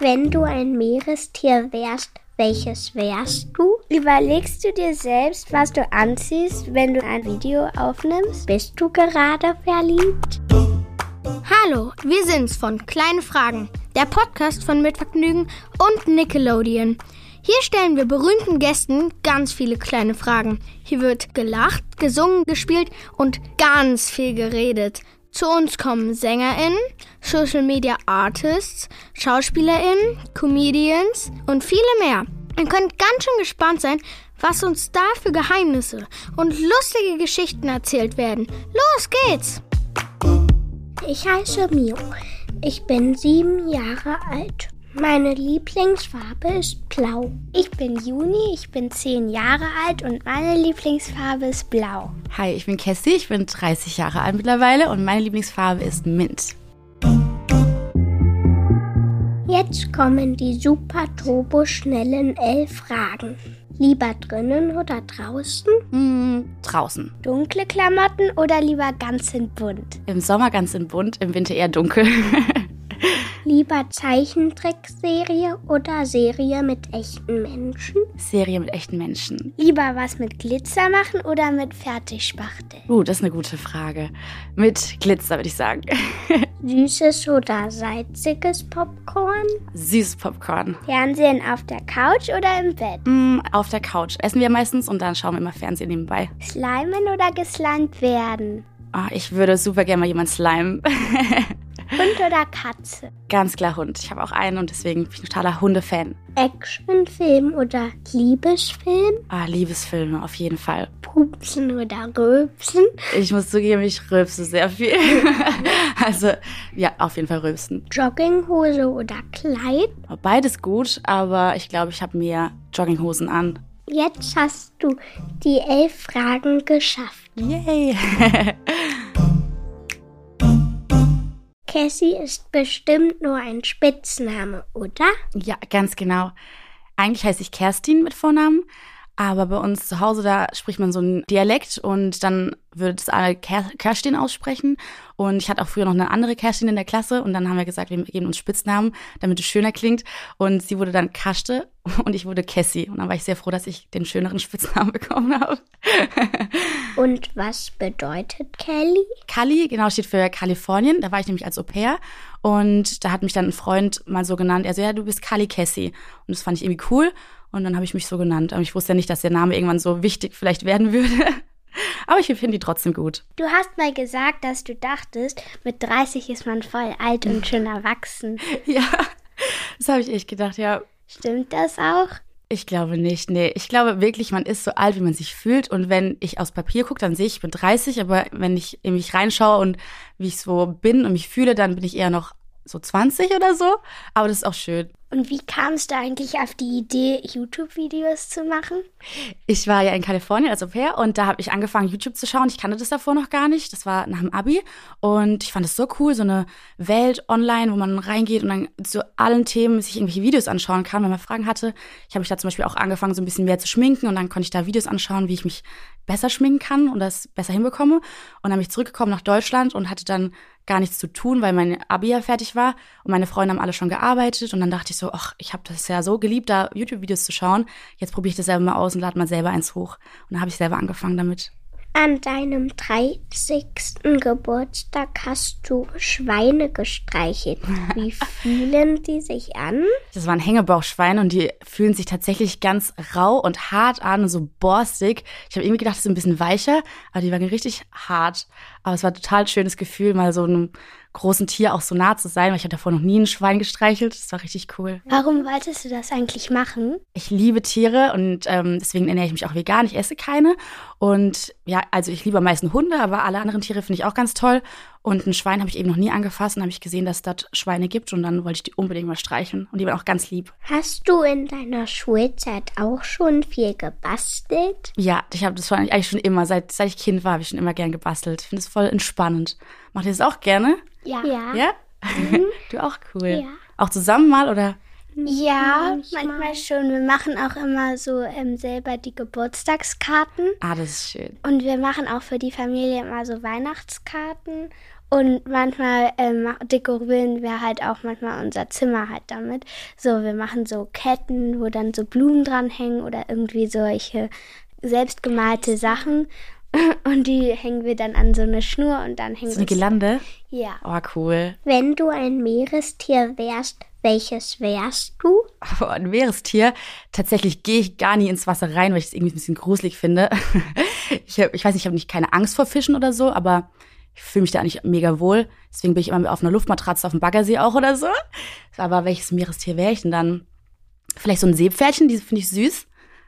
Wenn du ein Meerestier wärst, welches wärst du? Überlegst du dir selbst, was du anziehst, wenn du ein Video aufnimmst? Bist du gerade verliebt? Hallo, wir sind's von Kleine Fragen, der Podcast von Mitvergnügen und Nickelodeon. Hier stellen wir berühmten Gästen ganz viele kleine Fragen. Hier wird gelacht, gesungen, gespielt und ganz viel geredet. Zu uns kommen SängerInnen, Social Media Artists, SchauspielerInnen, Comedians und viele mehr. Ihr könnt ganz schön gespannt sein, was uns da für Geheimnisse und lustige Geschichten erzählt werden. Los geht's! Ich heiße Mio. Ich bin sieben Jahre alt. Meine Lieblingsfarbe ist blau. Ich bin Juni, ich bin zehn Jahre alt und meine Lieblingsfarbe ist blau. Hi, ich bin Cassie, ich bin 30 Jahre alt mittlerweile und meine Lieblingsfarbe ist Mint. Jetzt kommen die super turbo schnellen elf Fragen. Lieber drinnen oder draußen? Hm, draußen. Dunkle Klamotten oder lieber ganz in bunt? Im Sommer ganz in bunt, im Winter eher dunkel. Lieber Zeichentrickserie oder Serie mit echten Menschen? Serie mit echten Menschen. Lieber was mit Glitzer machen oder mit Fertigspachtel? Uh, das ist eine gute Frage. Mit Glitzer, würde ich sagen. Süßes oder salziges Popcorn? Süßes Popcorn. Fernsehen auf der Couch oder im Bett? Mm, auf der Couch. Essen wir meistens und dann schauen wir immer Fernsehen nebenbei. Slimen oder geslimed werden? Oh, ich würde super gerne mal jemand slimen. Hund oder Katze? Ganz klar Hund. Ich habe auch einen und deswegen bin ich ein totaler Hundefan. Actionfilm oder Liebesfilm? Ah, Liebesfilme auf jeden Fall. Pupsen oder Rülpsen? Ich muss zugeben, ich rülpse sehr viel. also, ja, auf jeden Fall rülpsen. Jogginghose oder Kleid? Beides gut, aber ich glaube, ich habe mehr Jogginghosen an. Jetzt hast du die elf Fragen geschafft. Yay! Cassie ist bestimmt nur ein Spitzname, oder? Ja, ganz genau. Eigentlich heiße ich Kerstin mit Vornamen, aber bei uns zu Hause, da spricht man so einen Dialekt und dann würde das alle Kerstin aussprechen. Und ich hatte auch früher noch eine andere Kerstin in der Klasse und dann haben wir gesagt, wir geben uns Spitznamen, damit es schöner klingt. Und sie wurde dann Kaschte und ich wurde Cassie. Und dann war ich sehr froh, dass ich den schöneren Spitznamen bekommen habe. Und was bedeutet Kelly? Kali, genau, steht für Kalifornien. Da war ich nämlich als Au pair. Und da hat mich dann ein Freund mal so genannt. Er so, ja, du bist Kali Cassie. Und das fand ich irgendwie cool. Und dann habe ich mich so genannt. Aber ich wusste ja nicht, dass der Name irgendwann so wichtig vielleicht werden würde. Aber ich finde die trotzdem gut. Du hast mal gesagt, dass du dachtest, mit 30 ist man voll alt und schon erwachsen. ja, das habe ich echt gedacht, ja. Stimmt das auch? Ich glaube nicht, nee. Ich glaube wirklich, man ist so alt, wie man sich fühlt. Und wenn ich aufs Papier gucke, dann sehe ich, ich bin 30, aber wenn ich in mich reinschaue und wie ich so bin und mich fühle, dann bin ich eher noch so 20 oder so. Aber das ist auch schön. Und wie kamst du eigentlich auf die Idee, YouTube-Videos zu machen? Ich war ja in Kalifornien als Au pair und da habe ich angefangen, YouTube zu schauen. Ich kannte das davor noch gar nicht. Das war nach dem Abi. Und ich fand es so cool, so eine Welt online, wo man reingeht und dann zu allen Themen sich irgendwelche Videos anschauen kann, wenn man Fragen hatte. Ich habe mich da zum Beispiel auch angefangen, so ein bisschen mehr zu schminken und dann konnte ich da Videos anschauen, wie ich mich besser schminken kann und das besser hinbekomme. Und dann bin ich zurückgekommen nach Deutschland und hatte dann gar nichts zu tun, weil mein Abi ja fertig war und meine Freunde haben alle schon gearbeitet und dann dachte ich so, ach, ich habe das ja so geliebt, da YouTube-Videos zu schauen. Jetzt probiere ich das selber mal aus und lade mal selber eins hoch. Und dann habe ich selber angefangen damit. An deinem 30. Geburtstag hast du Schweine gestreichelt. Wie fühlen die sich an? Das waren Hängebauchschweine und die fühlen sich tatsächlich ganz rau und hart an und so borstig. Ich habe irgendwie gedacht, das ist ein bisschen weicher, aber die waren richtig hart. Aber es war ein total schönes Gefühl, mal so einem großen Tier auch so nah zu sein, weil ich habe davor noch nie ein Schwein gestreichelt. Das war richtig cool. Warum wolltest du das eigentlich machen? Ich liebe Tiere und ähm, deswegen ernähre ich mich auch vegan. Ich esse keine. Und ja, also ich liebe am meisten Hunde, aber alle anderen Tiere finde ich auch ganz toll. Und ein Schwein habe ich eben noch nie angefasst und habe ich gesehen, dass es dort Schweine gibt und dann wollte ich die unbedingt mal streicheln und die waren auch ganz lieb. Hast du in deiner Schulzeit auch schon viel gebastelt? Ja, ich habe das eigentlich schon immer, seit, seit ich Kind war, habe ich schon immer gern gebastelt. Ich finde es voll entspannend. Macht ihr das auch gerne? Ja. Ja. Ja? Mhm. du auch cool. Ja. Auch zusammen mal oder? Ja, manchmal. manchmal schon. Wir machen auch immer so ähm, selber die Geburtstagskarten. Ah, das ist schön. Und wir machen auch für die Familie immer so Weihnachtskarten. Und manchmal ähm, dekorieren wir halt auch manchmal unser Zimmer halt damit. So, wir machen so Ketten, wo dann so Blumen dranhängen oder irgendwie solche selbstgemalte Sachen. Und die hängen wir dann an so eine Schnur und dann hängen So eine wir. Gelande? Ja. Oh, cool. Wenn du ein Meerestier wärst, welches wärst du? Aber ein Meerestier, tatsächlich gehe ich gar nie ins Wasser rein, weil ich es irgendwie ein bisschen gruselig finde. Ich, hab, ich weiß nicht, ich habe nicht keine Angst vor Fischen oder so, aber ich fühle mich da nicht mega wohl. Deswegen bin ich immer auf einer Luftmatratze auf dem Baggersee auch oder so. Aber welches Meerestier wäre ich denn dann? Vielleicht so ein Seepferdchen, die finde ich süß.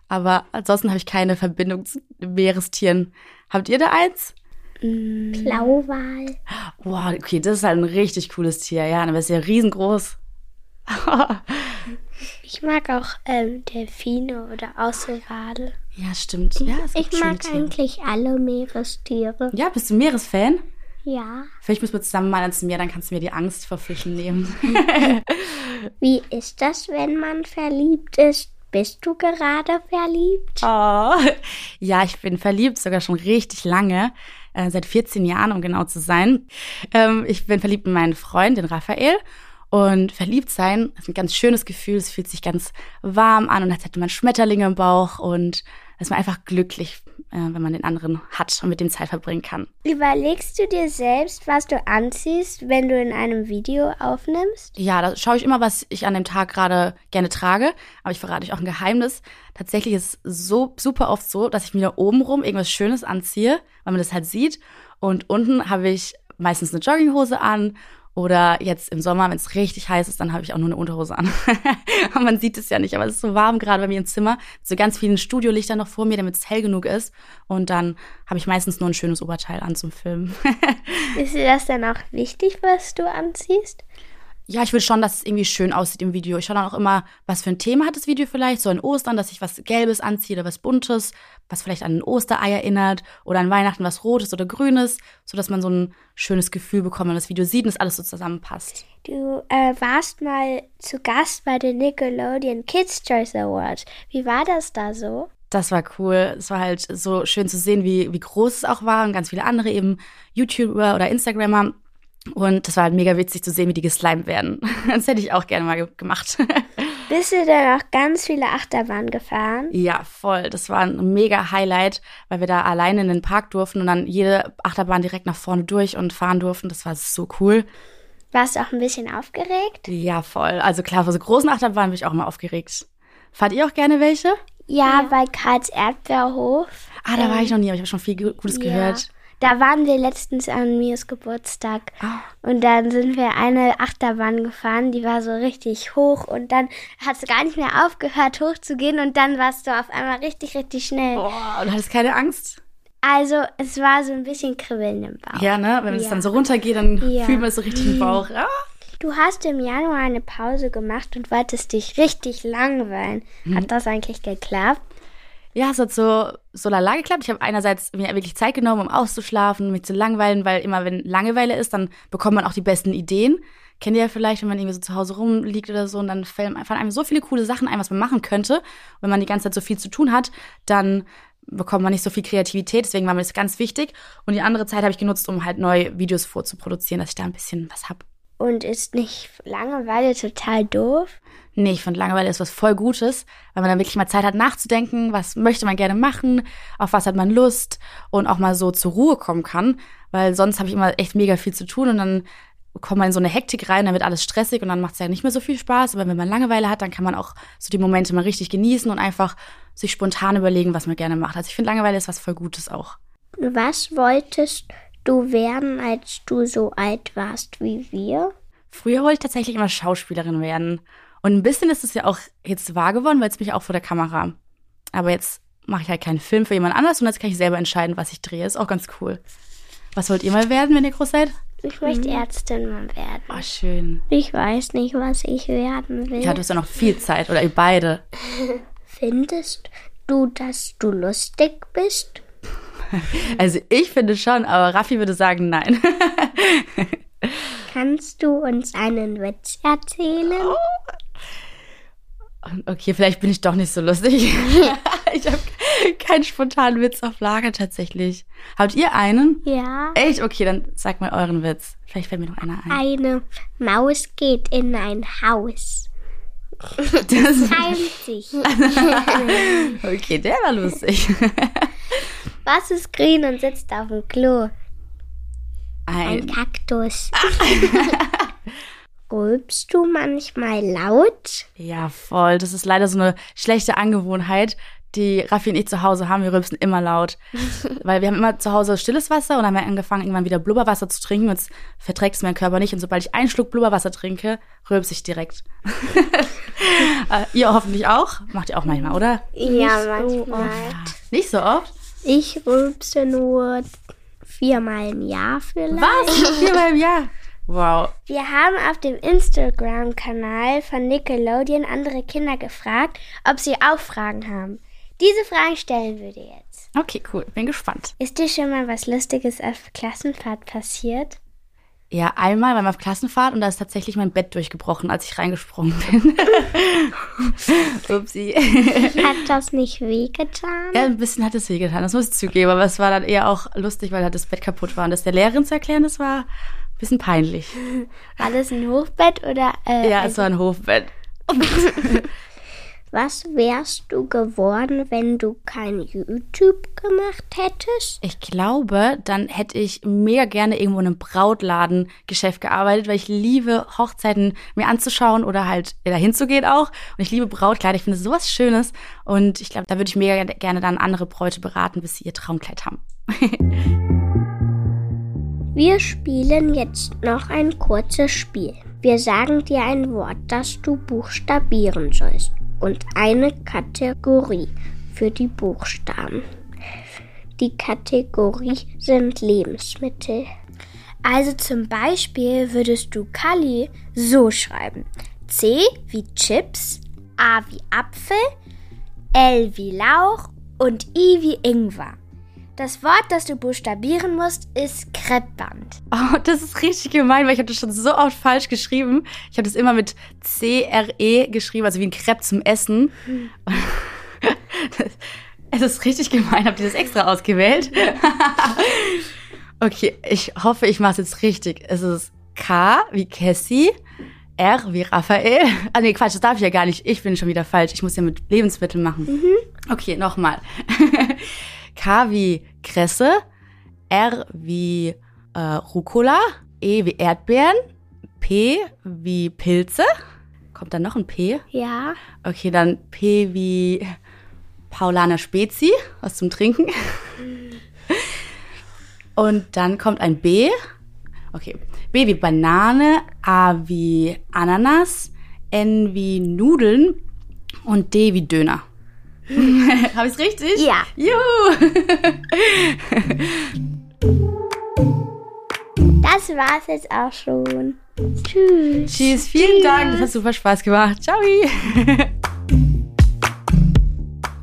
Aber ansonsten habe ich keine Verbindung zu Meerestieren. Habt ihr da eins? Blauwal. Wow, okay, das ist halt ein richtig cooles Tier. Ja, aber ist ja riesengroß. Ich mag auch ähm, Delfine oder Außerwale. Ja, stimmt. Ja, Ich mag Tiere. eigentlich alle Meerestiere. Ja, bist du Meeresfan? Ja. Vielleicht müssen wir zusammen mal ins Meer, dann kannst du mir die Angst vor Fischen nehmen. Wie ist das, wenn man verliebt ist? Bist du gerade verliebt? Oh. Ja, ich bin verliebt, sogar schon richtig lange. Äh, seit 14 Jahren, um genau zu sein. Ähm, ich bin verliebt in meinen Freund, den Raphael. Und verliebt sein ist ein ganz schönes Gefühl. Es fühlt sich ganz warm an und als hätte man Schmetterlinge im Bauch und ist man einfach glücklich, äh, wenn man den anderen hat und mit dem Zeit verbringen kann. Überlegst du dir selbst, was du anziehst, wenn du in einem Video aufnimmst? Ja, da schaue ich immer, was ich an dem Tag gerade gerne trage. Aber ich verrate euch auch ein Geheimnis. Tatsächlich ist es so super oft so, dass ich mir da oben rum irgendwas Schönes anziehe, weil man das halt sieht. Und unten habe ich meistens eine Jogginghose an. Oder jetzt im Sommer, wenn es richtig heiß ist, dann habe ich auch nur eine Unterhose an. Und man sieht es ja nicht, aber es ist so warm gerade bei mir im Zimmer. So ganz vielen Studiolichtern noch vor mir, damit es hell genug ist. Und dann habe ich meistens nur ein schönes Oberteil an zum Filmen. Ist dir das dann auch wichtig, was du anziehst? Ja, ich will schon, dass es irgendwie schön aussieht im Video. Ich schaue dann auch immer, was für ein Thema hat das Video vielleicht. So an Ostern, dass ich was Gelbes anziehe oder was Buntes, was vielleicht an ein Osterei erinnert. Oder an Weihnachten was Rotes oder Grünes, sodass man so ein schönes Gefühl bekommt, wenn man das Video sieht und es alles so zusammenpasst. Du äh, warst mal zu Gast bei den Nickelodeon Kids Choice Awards. Wie war das da so? Das war cool. Es war halt so schön zu sehen, wie, wie groß es auch war und ganz viele andere eben YouTuber oder Instagrammer. Und das war halt mega witzig zu sehen, wie die geslimed werden. Das hätte ich auch gerne mal ge gemacht. Bist du dann auch ganz viele Achterbahnen gefahren? Ja, voll. Das war ein mega Highlight, weil wir da alleine in den Park durften und dann jede Achterbahn direkt nach vorne durch und fahren durften. Das war so cool. Warst du auch ein bisschen aufgeregt? Ja, voll. Also klar, für so großen Achterbahnen bin ich auch immer aufgeregt. Fahrt ihr auch gerne welche? Ja, bei Karls Erdbeerhof. Ah, da war ich noch nie, aber ich habe schon viel Gu- Gutes Ja. gehört. Da waren wir letztens an Mios Geburtstag. Ah. Und dann sind wir eine Achterbahn gefahren, die war so richtig hoch und dann hat es gar nicht mehr aufgehört hochzugehen und dann warst du auf einmal richtig, richtig schnell. Boah, und hattest keine Angst? Also es war so ein bisschen Kribbeln im Bauch. Ja, ne? Wenn es Ja. dann so runtergeht, dann Ja. fühlt man es so richtig im Bauch. Ah. Du hast im Januar eine Pause gemacht und wolltest dich richtig langweilen. Mhm. Hat das eigentlich geklappt? Ja, es hat so, so lala geklappt. Ich habe einerseits mir wirklich Zeit genommen, um auszuschlafen, mich zu langweilen, weil immer wenn Langeweile ist, dann bekommt man auch die besten Ideen. Kennt ihr ja vielleicht, wenn man irgendwie so zu Hause rumliegt oder so und dann fallen einem so viele coole Sachen ein, was man machen könnte. Und wenn man die ganze Zeit so viel zu tun hat, dann bekommt man nicht so viel Kreativität. Deswegen war mir das ganz wichtig. Und die andere Zeit habe ich genutzt, um halt neue Videos vorzuproduzieren, dass ich da ein bisschen was hab. Und ist nicht Langeweile total doof? Nee, ich finde Langeweile ist was voll Gutes, weil man dann wirklich mal Zeit hat nachzudenken, was möchte man gerne machen, auf was hat man Lust und auch mal so zur Ruhe kommen kann, weil sonst habe ich immer echt mega viel zu tun und dann kommt man in so eine Hektik rein, dann wird alles stressig und dann macht es ja nicht mehr so viel Spaß. Aber wenn man Langeweile hat, dann kann man auch so die Momente mal richtig genießen und einfach sich spontan überlegen, was man gerne macht. Also ich finde Langeweile ist was voll Gutes auch. Was wolltest du werden, als du so alt warst wie wir? Früher wollte ich tatsächlich immer Schauspielerin werden. Und ein bisschen ist es ja auch jetzt wahr geworden, weil jetzt bin ich auch vor der Kamera. Aber jetzt mache ich halt keinen Film für jemand anders und jetzt kann ich selber entscheiden, was ich drehe. Ist auch ganz cool. Was wollt ihr mal werden, wenn ihr groß seid? Ich möchte Ärztin mal werden. Oh, schön. Ich weiß nicht, was ich werden will. Ja, du hast ja noch viel Zeit. Oder ihr beide. Findest du, dass du lustig bist? Also ich finde schon, aber Raffi würde sagen, nein. Kannst du uns einen Witz erzählen? Okay, vielleicht bin ich doch nicht so lustig. ich habe keinen spontanen Witz auf Lager tatsächlich. Habt ihr einen? Ja. Echt? Okay, dann sag mal euren Witz. Vielleicht fällt mir noch einer ein. Eine Maus geht in ein Haus. Das, Teilt sich. okay, der war lustig. Was ist grün und sitzt auf dem Klo? Ein Ein, Kaktus. Rülpst du manchmal laut? ja, voll. Das ist leider so eine schlechte Angewohnheit, die Raffi und ich zu Hause haben. Wir rülpsen immer laut. Weil wir haben immer zu Hause stilles Wasser und haben wir angefangen, irgendwann wieder Blubberwasser zu trinken. Und jetzt verträgt es mein Körper nicht. Und sobald ich einen Schluck Blubberwasser trinke, rülpse ich direkt. Äh, ihr hoffentlich auch? Macht ihr auch manchmal, oder? Ja, so manchmal. Nicht so oft? Ich rülpse nur viermal im Jahr vielleicht. Was? Viermal im Jahr? Wow. Wir haben auf dem Instagram-Kanal von Nickelodeon andere Kinder gefragt, ob sie auch Fragen haben. Diese Fragen stellen wir dir jetzt. Okay, cool. Bin gespannt. Ist dir schon mal was Lustiges auf Klassenfahrt passiert? Ja, einmal waren wir auf Klassenfahrt und da ist tatsächlich mein Bett durchgebrochen, als ich reingesprungen bin. Upsi. Hat das nicht wehgetan? Ja, ein bisschen hat es wehgetan, das muss ich zugeben. Aber es war dann eher auch lustig, weil halt das Bett kaputt war. Und das der Lehrerin zu erklären, das war ein bisschen peinlich. War das ein Hochbett oder äh, Ja, es war ein Hofbett. Was wärst du geworden, wenn du kein YouTube gemacht hättest? Ich glaube, dann hätte ich mega gerne irgendwo in einem Brautladengeschäft gearbeitet, weil ich liebe Hochzeiten mir anzuschauen oder halt dahin zu gehen auch. Und ich liebe Brautkleider, ich finde es sowas Schönes. Und ich glaube, da würde ich mega gerne dann andere Bräute beraten, bis sie ihr Traumkleid haben. Wir spielen jetzt noch ein kurzes Spiel. Wir sagen dir ein Wort, das du buchstabieren sollst und eine Kategorie für die Buchstaben. Die Kategorie sind Lebensmittel. Also zum Beispiel würdest du Kali so schreiben. C wie Chips, A wie Apfel, L wie Lauch und I wie Ingwer. Das Wort, das du buchstabieren musst, ist Kreppband. Oh, das ist richtig gemein, weil ich habe das schon so oft falsch geschrieben. Ich habe das immer mit C-R-E geschrieben, also wie ein Crepe zum Essen. Es ist richtig gemein. Habt ihr das extra ausgewählt? okay, ich hoffe, ich mache es jetzt richtig. Es ist K wie Cassie, R wie Raphael. Ah nee, Quatsch, das darf ich ja gar nicht. Ich bin schon wieder falsch. Ich muss ja mit Lebensmitteln machen. Okay, nochmal. K wie Kresse, R wie äh, Rucola, E wie Erdbeeren, P wie Pilze. Kommt dann noch ein P? Ja. Okay, dann P wie Paulaner Spezi, was zum Trinken. Und dann kommt ein B. Okay, B wie Banane, A wie Ananas, N wie Nudeln und D wie Döner. Habe ich's richtig? Ja. Juhu! Das war's jetzt auch schon. Tschüss. Tschüss, vielen Dank. Das hat super Spaß gemacht. Ciao.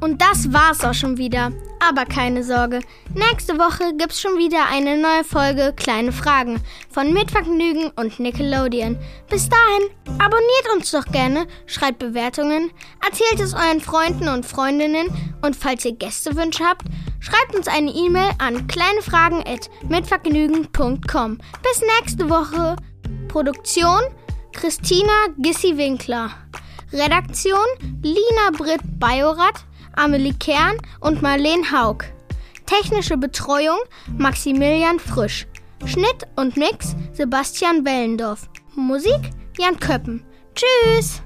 Und das war's auch schon wieder. Aber keine Sorge, nächste Woche gibt's schon wieder eine neue Folge Kleine Fragen von Mitvergnügen und Nickelodeon. Bis dahin, abonniert uns doch gerne, schreibt Bewertungen, erzählt es euren Freunden und Freundinnen und falls ihr Gästewünsche habt, schreibt uns eine E-Mail an kleinefragen@mitvergnügen.com. Bis nächste Woche. Produktion Christina Gissi-Winkler. Redaktion Lina Britt Bajorat, Amelie Kern und Marleen Haug. Technische Betreuung Maximilian Frisch. Schnitt und Mix Sebastian Wellendorf. Musik Jan Köppen. Tschüss!